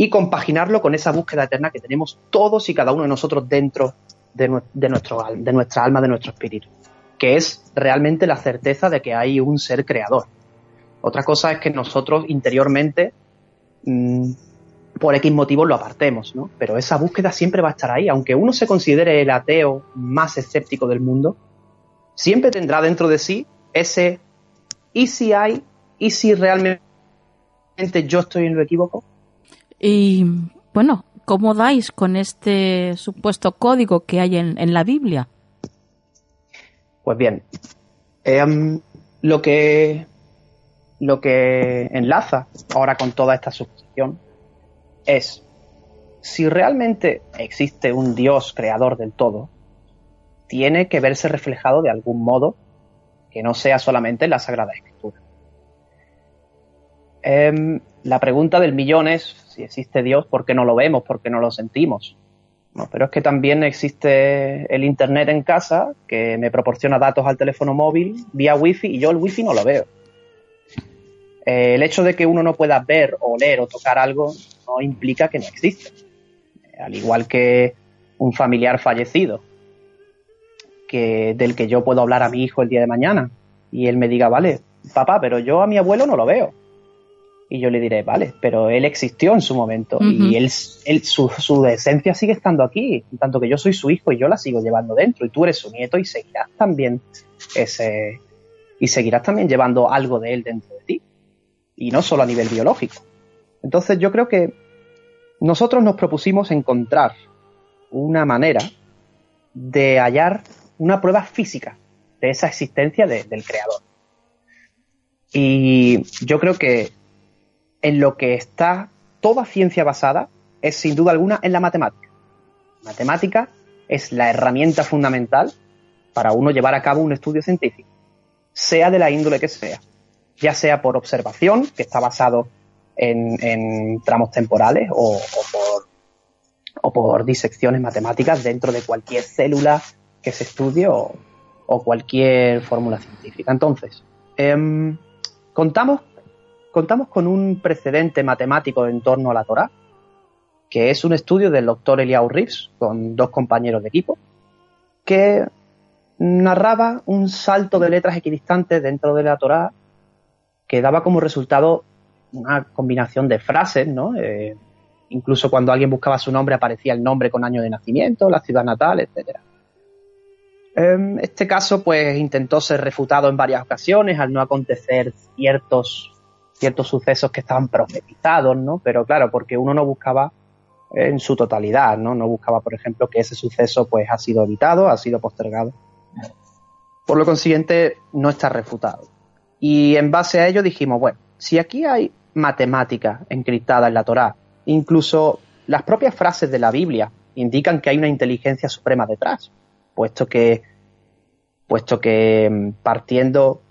y compaginarlo con esa búsqueda eterna que tenemos todos y cada uno de nosotros dentro de, nuestro, de nuestra alma, de nuestro espíritu, que es realmente la certeza de que hay un ser creador. Otra cosa es que nosotros interiormente, mm, por X motivos, lo apartemos, ¿no? Pero esa búsqueda siempre va a estar ahí. Aunque uno se considere el ateo más escéptico del mundo, siempre tendrá dentro de sí ese ¿y si hay? ¿y si realmente yo estoy en lo equívoco? Y bueno, ¿cómo dais con este supuesto código que hay en, la Biblia? Pues bien, em, lo que lo que enlaza ahora con toda esta suposición es si realmente existe un Dios creador del todo, tiene que verse reflejado de algún modo que no sea solamente en la Sagrada Escritura. Em, la pregunta del millón es si existe Dios, ¿por qué no lo vemos? ¿Por qué no lo sentimos? pero es que también existe el Internet en casa que me proporciona datos al teléfono móvil vía Wi-Fi y yo el Wi-Fi no lo veo. Eh, el hecho de que uno no pueda ver, o leer o tocar algo no implica que no existe. Al igual que un familiar fallecido que, del que yo puedo hablar a mi hijo el día de mañana y él me diga, vale, papá, pero yo a mi abuelo no lo veo. Y yo le diré, vale, pero él existió en su momento y él, su, su, esencia sigue estando aquí, tanto que yo soy su hijo y yo la sigo llevando dentro y tú eres su nieto y seguirás también ese y seguirás también llevando algo de él dentro de ti y no solo a nivel biológico. Entonces yo creo que nosotros nos propusimos encontrar una manera de hallar una prueba física de esa existencia del creador. Y yo creo que en lo que está toda ciencia basada es sin duda alguna en la matemática. matemática es la herramienta fundamental para uno llevar a cabo un estudio científico, sea de la índole que sea, ya sea por observación, que está basado en, tramos temporales, o, por, o por disecciones matemáticas dentro de cualquier célula que se estudie o, cualquier fórmula científica. Entonces, em, contamos, contamos con un precedente matemático en torno a la Torah, que es un estudio del doctor Eliau Reeves con dos compañeros de equipo, que narraba un salto de letras equidistantes dentro de la Torah que daba como resultado una combinación de frases, ¿no? Eh, incluso cuando alguien buscaba su nombre aparecía el nombre con año de nacimiento, la ciudad natal, etcétera. Em, este caso, pues, intentó ser refutado en varias ocasiones al no acontecer ciertos, ciertos sucesos que estaban profetizados, ¿no? Pero claro, porque uno no buscaba en su totalidad, ¿no? No buscaba, por ejemplo, que ese suceso, pues, ha sido evitado, ha sido postergado. Por lo consiguiente, no está refutado. Y en base a ello dijimos, bueno, si aquí hay matemática encriptada en la Torá, incluso las propias frases de la Biblia indican que hay una inteligencia suprema detrás puesto que, puesto que mm, partiendo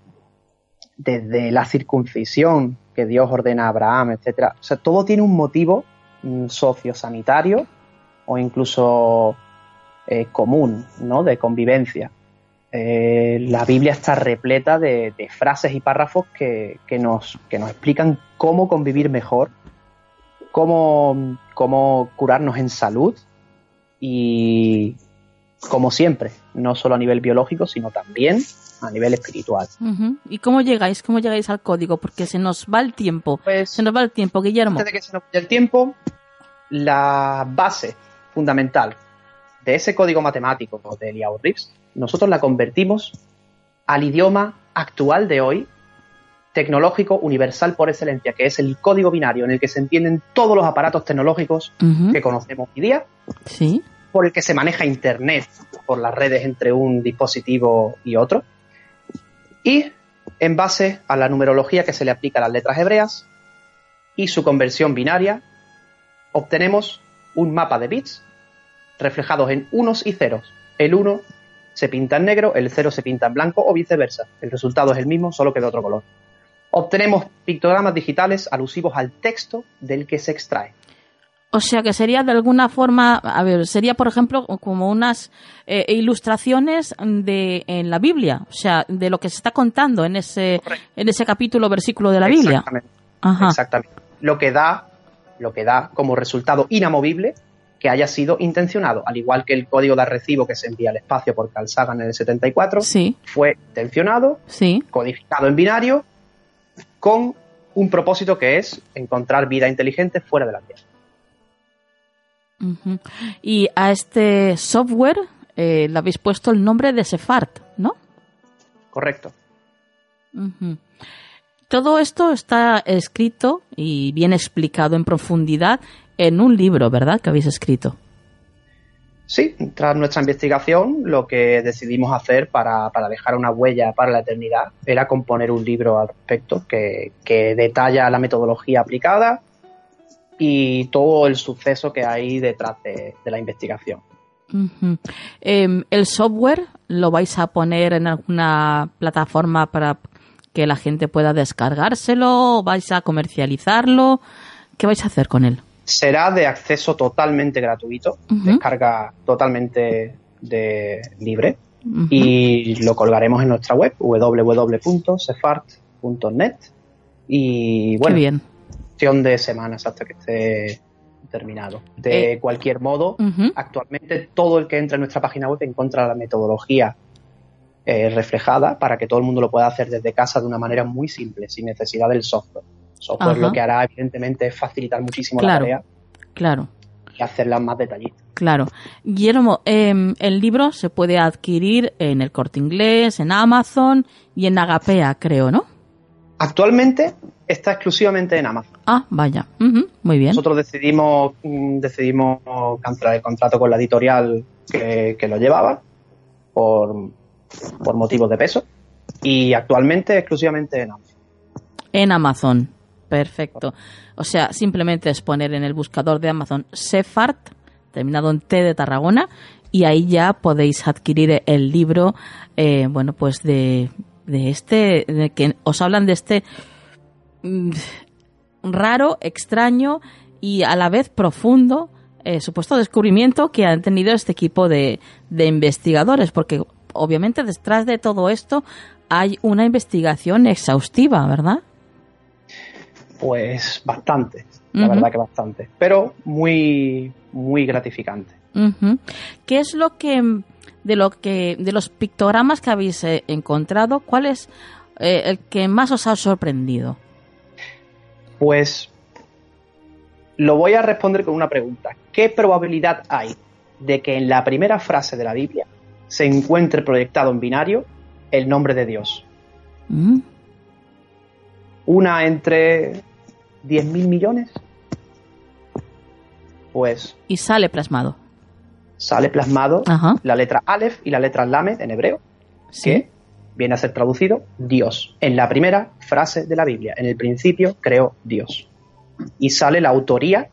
desde la circuncisión que Dios ordena a Abraham, etcétera, o sea, todo tiene un motivo mm, sociosanitario o incluso eh, común, ¿no? De convivencia. Eh, la Biblia está repleta de, frases y párrafos que, nos, que nos explican cómo convivir mejor, cómo, cómo curarnos en salud y, como siempre, no solo a nivel biológico, sino también a nivel espiritual. ¿Y cómo llegáis? ¿Cómo llegáis al código? Porque se nos va el tiempo. Pues, se nos va el tiempo, Guillermo. Antes de que se nos vaya el tiempo, la base fundamental de ese código matemático de Eliyahu Reeves, nosotros la convertimos al idioma actual de hoy, tecnológico universal por excelencia, que es el código binario en el que se entienden todos los aparatos tecnológicos que conocemos hoy día. Sí por el que se maneja Internet por las redes entre un dispositivo y otro. Y en base a la numerología que se le aplica a las letras hebreas y su conversión binaria, obtenemos un mapa de bits reflejados en unos y ceros. El 1 se pinta en negro, el 0 se pinta en blanco o viceversa. El resultado es el mismo, solo que de otro color. Obtenemos pictogramas digitales alusivos al texto del que se extrae. O sea que sería de alguna forma, a ver, sería por ejemplo como unas eh, ilustraciones de en la Biblia, o sea, de lo que se está contando en ese en ese capítulo versículo de la Biblia. Exactamente. Exactamente. Lo que da lo que da como resultado inamovible que haya sido intencionado, al igual que el código de recibo que se envía al espacio por Carl Sagan en el 74, sí. fue intencionado, sí. codificado en binario, con un propósito que es encontrar vida inteligente fuera de la Tierra. Y a este software eh, le habéis puesto el nombre de Sefart, ¿no? Correcto. Todo esto está escrito y bien explicado en profundidad en un libro, ¿verdad? Que habéis escrito. Sí, tras nuestra investigación, lo que decidimos hacer para, dejar una huella para la eternidad era componer un libro al respecto que, detalla la metodología aplicada y todo el suceso que hay detrás de, la investigación. Em, ¿El software lo vais a poner en alguna plataforma para que la gente pueda descargárselo? ¿Vais a comercializarlo? ¿Qué vais a hacer con él? será de acceso totalmente gratuito, descarga totalmente de libre y lo colgaremos en nuestra web www.cefart.net y bueno, bien. Cuestión de semanas hasta que esté terminado. De eh, cualquier modo, actualmente todo el que entra en nuestra página web encuentra la metodología eh, reflejada para que todo el mundo lo pueda hacer desde casa de una manera muy simple, sin necesidad del software. Software lo que hará, evidentemente, es facilitar muchísimo la tarea. Claro. Y hacerla más detallistas. Claro. Guillermo, em, el libro se puede adquirir en el corte inglés, en Amazon y en Agapea, creo, ¿no? Actualmente está exclusivamente en Amazon. Ah, vaya. Muy bien. Nosotros decidimos, mm, decidimos cancelar el contrato con la editorial que, que lo llevaba por, por motivos de peso y actualmente exclusivamente en Amazon. En Amazon. Perfecto. O sea, simplemente es poner en el buscador de Amazon Sefart, terminado en T de Tarragona, y ahí ya podéis adquirir el libro, eh, bueno, pues de, de este, de que os hablan de este mm, raro, extraño y a la vez profundo eh, supuesto descubrimiento que han tenido este equipo de, de investigadores, porque obviamente detrás de todo esto hay una investigación exhaustiva, ¿verdad? Pues bastante, la verdad que bastante, pero muy, muy gratificante. ¿Qué es lo que, de lo que, de los pictogramas que habéis eh, encontrado, cuál es eh, el que más os ha sorprendido? Pues lo voy a responder con una pregunta. ¿Qué probabilidad hay de que en la primera frase de la Biblia se encuentre proyectado en binario el nombre de Dios? Mm. Una entre 10.000 millones, pues... Y sale plasmado. Sale plasmado la letra Aleph y la letra Lamed en hebreo, que viene a ser traducido Dios, en la primera frase de la Biblia. En el principio creó Dios. Y sale la autoría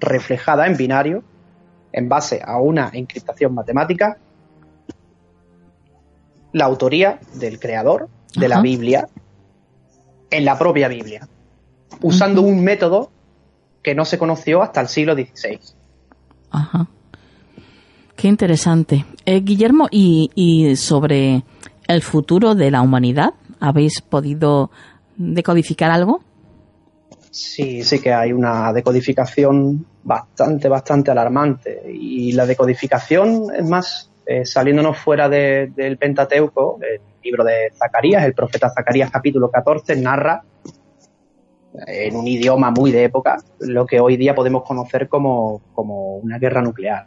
reflejada en binario en base a una encriptación matemática, la autoría del creador de la Biblia en la propia Biblia usando un método que no se conoció hasta el siglo XVI. Ajá. Qué interesante. Eh, Guillermo, ¿y, sobre el futuro de la humanidad? ¿Habéis podido decodificar algo? Sí, sí que hay una decodificación bastante, bastante alarmante. Y la decodificación, es más, eh, saliéndonos fuera del Pentateuco, el libro de Zacarías, el profeta Zacarías capítulo 14, narra en un idioma muy de época, lo que hoy día podemos conocer como, una guerra nuclear.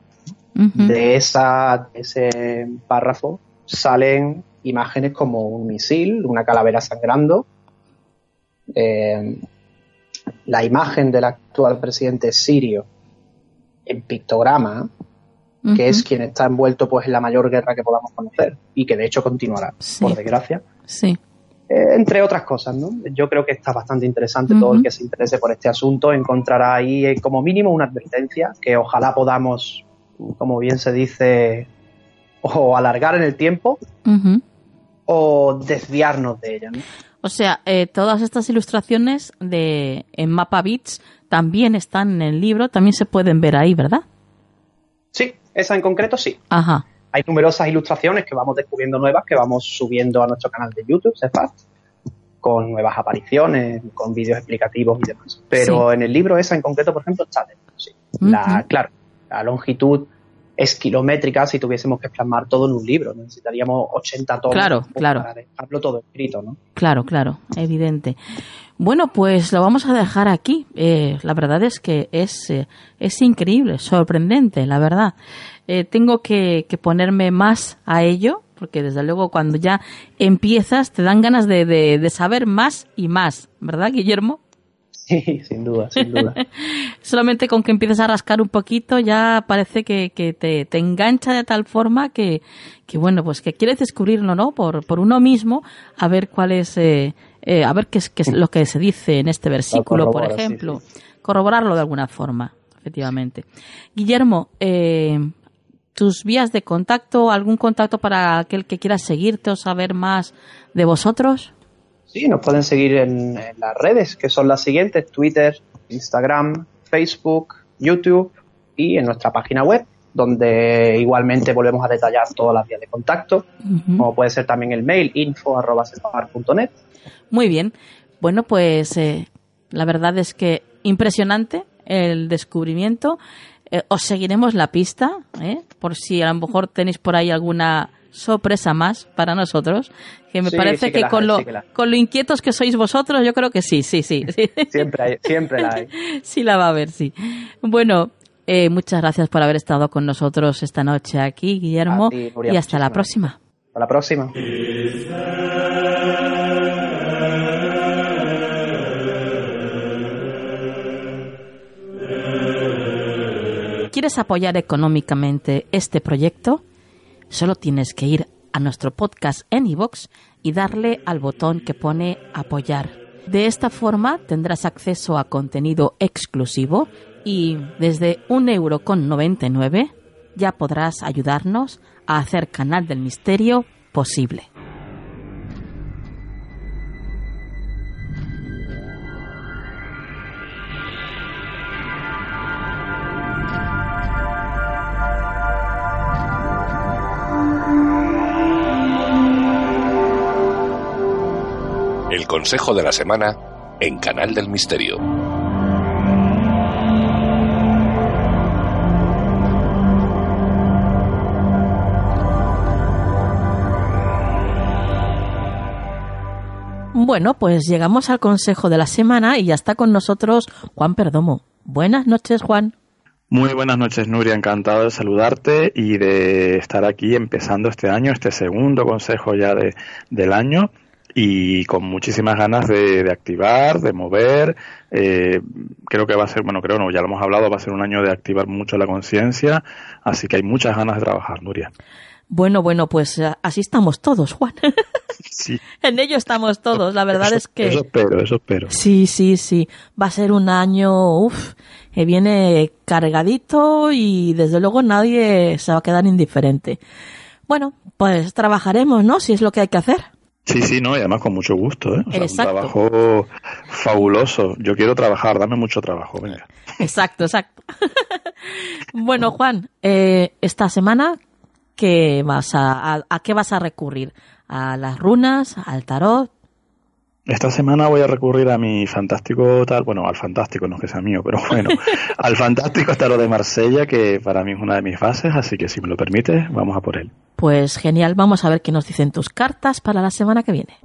De esa, ese párrafo salen imágenes como un misil, una calavera sangrando, eh, la imagen del actual presidente sirio en pictograma, que es quien está envuelto pues en la mayor guerra que podamos conocer y que de hecho continuará, por desgracia. Sí. Eh, entre otras cosas, ¿no? Yo creo que está bastante interesante. Todo el que se interese por este asunto encontrará ahí eh, como mínimo una advertencia que ojalá podamos, como bien se dice, o alargar en el tiempo o desviarnos de ella. ¿no? O sea, eh, todas estas ilustraciones de en Mapa Bits también están en el libro, también se pueden ver ahí, ¿verdad? Sí, esa en concreto sí. Ajá hay numerosas ilustraciones que vamos descubriendo nuevas que vamos subiendo a nuestro canal de YouTube, Cefat, con nuevas apariciones, con vídeos explicativos y demás. Pero en el libro esa en concreto, por ejemplo, está sí. la, Claro, la longitud es kilométrica si tuviésemos que plasmar todo en un libro. Necesitaríamos 80 tomos claro, claro. para dejarlo todo escrito, ¿no? Claro, claro, evidente. Bueno, pues lo vamos a dejar aquí. Eh, la verdad es que es, eh, es increíble, sorprendente, la verdad. Eh, tengo que, ponerme más a ello, porque desde luego cuando ya empiezas te dan ganas de, de, saber más y más, ¿verdad, Guillermo? Sí, sin duda, sin duda. Solamente con que empieces a rascar un poquito ya parece que, te, engancha de tal forma que, que, bueno, pues que quieres descubrirlo, ¿no? Por, por uno mismo, a ver cuál es, eh, eh, a ver qué es, qué es, lo que se dice en este versículo, por ejemplo. Corroborarlo de alguna forma, efectivamente. Guillermo, eh, tus vías de contacto, algún contacto para aquel que quiera seguirte o saber más de vosotros. Sí, nos pueden seguir en, las redes, que son las siguientes, Twitter, Instagram, Facebook, YouTube y en nuestra página web, donde igualmente volvemos a detallar todas las vías de contacto, como puede ser también el mail info.net. Muy bien. Bueno, pues eh, la verdad es que impresionante el descubrimiento. Eh, os seguiremos la pista, ¿eh? por si a lo mejor tenéis por ahí alguna sorpresa más para nosotros, que me parece que, con, lo, con lo inquietos que sois vosotros, yo creo que sí, sí, sí. Siempre, hay, siempre la hay. sí la va a haber, sí. Bueno, eh, muchas gracias por haber estado con nosotros esta noche aquí, Guillermo, y hasta la próxima. Hasta la próxima. ¿Quieres apoyar económicamente este proyecto? Solo tienes que ir a nuestro podcast en iVoox y darle al botón que pone apoyar. De esta forma tendrás acceso a contenido exclusivo y desde un euro con 99 ya podrás ayudarnos a hacer Canal del Misterio posible. Consejo de la semana en Canal del Misterio. Bueno, pues llegamos al consejo de la semana y ya está con nosotros Juan Perdomo. Buenas noches, Juan. Muy buenas noches, Nuria. Encantado de saludarte y de estar aquí empezando este año, este segundo consejo ya de, del año y con muchísimas ganas de, activar, de mover. Eh, creo que va a ser, bueno, creo no, ya lo hemos hablado, va a ser un año de activar mucho la conciencia, así que hay muchas ganas de trabajar, Nuria. Bueno, bueno, pues eh, así estamos todos, Juan. Sí. en ello estamos todos, la verdad es que... Eso espero, eso espero. Sí, sí, sí. Va a ser un año, uff, que viene cargadito y desde luego nadie se va a quedar indiferente. Bueno, pues trabajaremos, ¿no? Si es lo que hay que hacer. Sí, sí, no, y además con mucho gusto, ¿eh? un trabajo fabuloso. Yo quiero trabajar, dame mucho trabajo, venga. Exacto, exacto. bueno, Juan, eh, esta semana, ¿qué vas a, a, qué vas a recurrir? ¿A las runas? ¿Al tarot? Esta semana voy a recurrir a mi fantástico tal, bueno, al fantástico, no es que sea mío, pero bueno, al fantástico tarot de Marsella, que para mí es una de mis bases, así que si me lo permites, vamos a por él. Pues genial, vamos a ver qué nos dicen tus cartas para la semana que viene.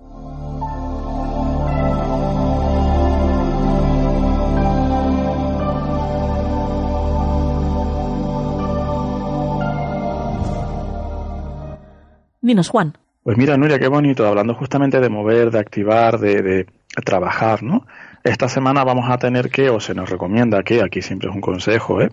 Dinos, Juan. Pues mira, Nuria, qué bonito, hablando justamente de mover, de activar, de, de trabajar, ¿no? Esta semana vamos a tener que, o se nos recomienda que, aquí siempre es un consejo, ¿eh?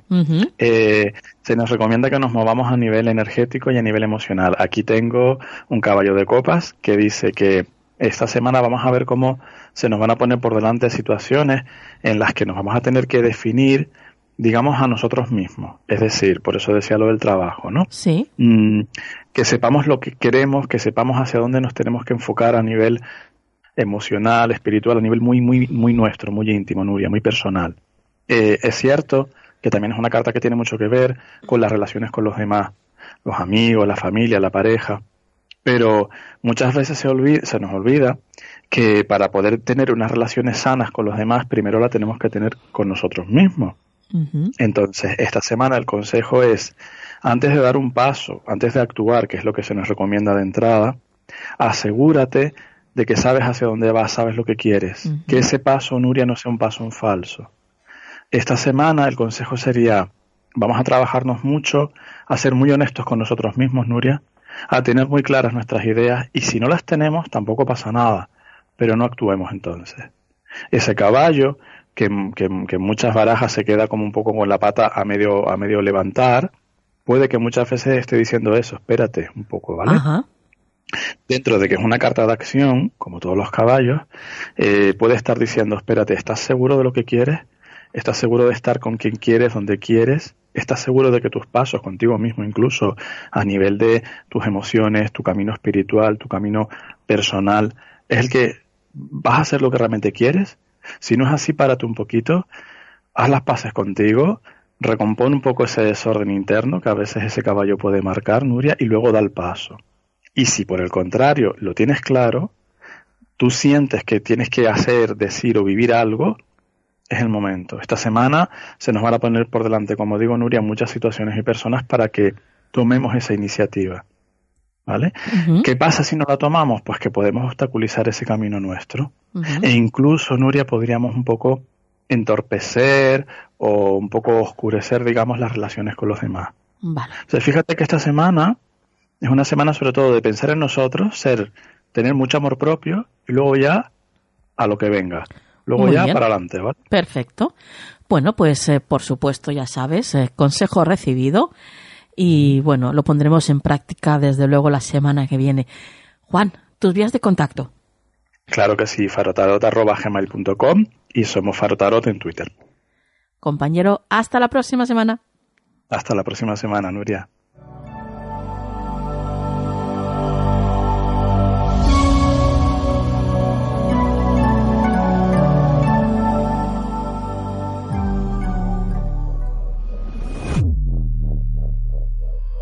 ¿eh? se nos recomienda que nos movamos a nivel energético y a nivel emocional. Aquí tengo un caballo de copas que dice que esta semana vamos a ver cómo se nos van a poner por delante situaciones en las que nos vamos a tener que definir, digamos, a nosotros mismos. Es decir, por eso decía lo del trabajo, ¿no? Sí. Mm, que sepamos lo que queremos, que sepamos hacia dónde nos tenemos que enfocar a nivel emocional, espiritual, a nivel muy, muy, muy nuestro, muy íntimo, Nuria, muy personal. Eh, es cierto que también es una carta que tiene mucho que ver con las relaciones con los demás, los amigos, la familia, la pareja, pero muchas veces se, olvida, se nos olvida que para poder tener unas relaciones sanas con los demás, primero la tenemos que tener con nosotros mismos. Entonces, esta semana el consejo es, antes de dar un paso, antes de actuar, que es lo que se nos recomienda de entrada, asegúrate de que sabes hacia dónde vas, sabes lo que quieres. Que ese paso, Nuria, no sea un paso en falso. Esta semana el consejo sería, vamos a trabajarnos mucho, a ser muy honestos con nosotros mismos, Nuria, a tener muy claras nuestras ideas y si no las tenemos tampoco pasa nada, pero no actuemos entonces. Ese caballo que, que, muchas barajas se queda como un poco con la pata a medio, a medio levantar, puede que muchas veces esté diciendo eso, espérate un poco, ¿vale? Dentro de que es una carta de acción, como todos los caballos, eh, puede estar diciendo, espérate, ¿estás seguro de lo que quieres? ¿Estás seguro de estar con quien quieres, donde quieres? ¿Estás seguro de que tus pasos contigo mismo, incluso a nivel de tus emociones, tu camino espiritual, tu camino personal, es el que vas a hacer lo que realmente quieres? Si no es así, párate un poquito, haz las paces contigo, recompone un poco ese desorden interno que a veces ese caballo puede marcar, Nuria, y luego da el paso. Y si por el contrario lo tienes claro, tú sientes que tienes que hacer, decir o vivir algo, es el momento. Esta semana se nos van a poner por delante, como digo, Nuria, muchas situaciones y personas para que tomemos esa iniciativa. ¿Vale? ¿Qué pasa si no la tomamos? Pues que podemos obstaculizar ese camino nuestro. E incluso, Nuria, podríamos un poco entorpecer o un poco oscurecer, digamos, las relaciones con los demás. Vale. fíjate que esta semana es una semana sobre todo de pensar en nosotros, ser, tener mucho amor propio y luego ya a lo que venga. Luego ya para adelante, ¿vale? Perfecto. Bueno, pues eh, por supuesto, ya sabes, eh, consejo recibido y bueno, lo pondremos en práctica desde luego la semana que viene. Juan, tus vías de contacto. Claro que sí, farotarot.gmail.com y somos farotarot en Twitter. Compañero, hasta la próxima semana. Hasta la próxima semana, Nuria.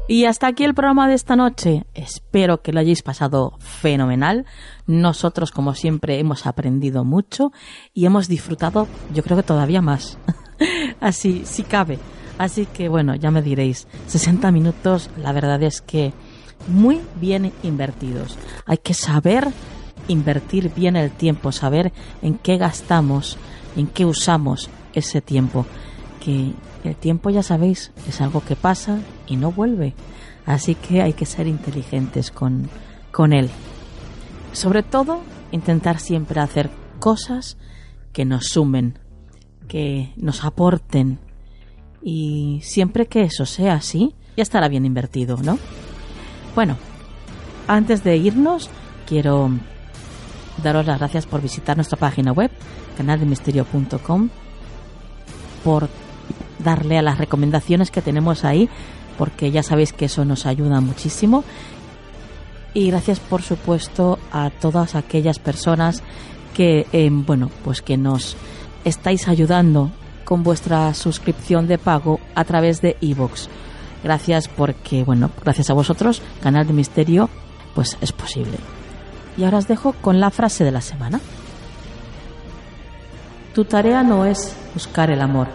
Y hasta aquí el programa de esta noche. Espero que lo hayáis pasado fenomenal. Nosotros, como siempre, hemos aprendido mucho y hemos disfrutado, yo creo que todavía más. Así, si cabe. Así que bueno, ya me diréis, 60 minutos, la verdad es que muy bien invertidos. Hay que saber invertir bien el tiempo, saber en qué gastamos, en qué usamos ese tiempo. Que el tiempo, ya sabéis, es algo que pasa y no vuelve. Así que hay que ser inteligentes con, con él. Sobre todo, intentar siempre hacer cosas que nos sumen, que nos aporten. Y siempre que eso sea así, ya estará bien invertido, ¿no? Bueno, antes de irnos, quiero daros las gracias por visitar nuestra página web, canaldemisterio.com, por darle a las recomendaciones que tenemos ahí, porque ya sabéis que eso nos ayuda muchísimo. Y gracias, por supuesto, a todas aquellas personas que, eh, bueno, pues que nos estáis ayudando con vuestra suscripción de pago a través de iVoox. Gracias porque, bueno, gracias a vosotros, Canal de Misterio, pues es posible. Y ahora os dejo con la frase de la semana. Tu tarea no es buscar el amor,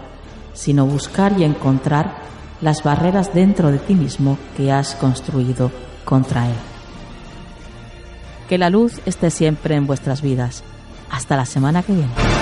sino buscar y encontrar las barreras dentro de ti mismo que has construido contra él. Que la luz esté siempre en vuestras vidas. Hasta la semana que viene.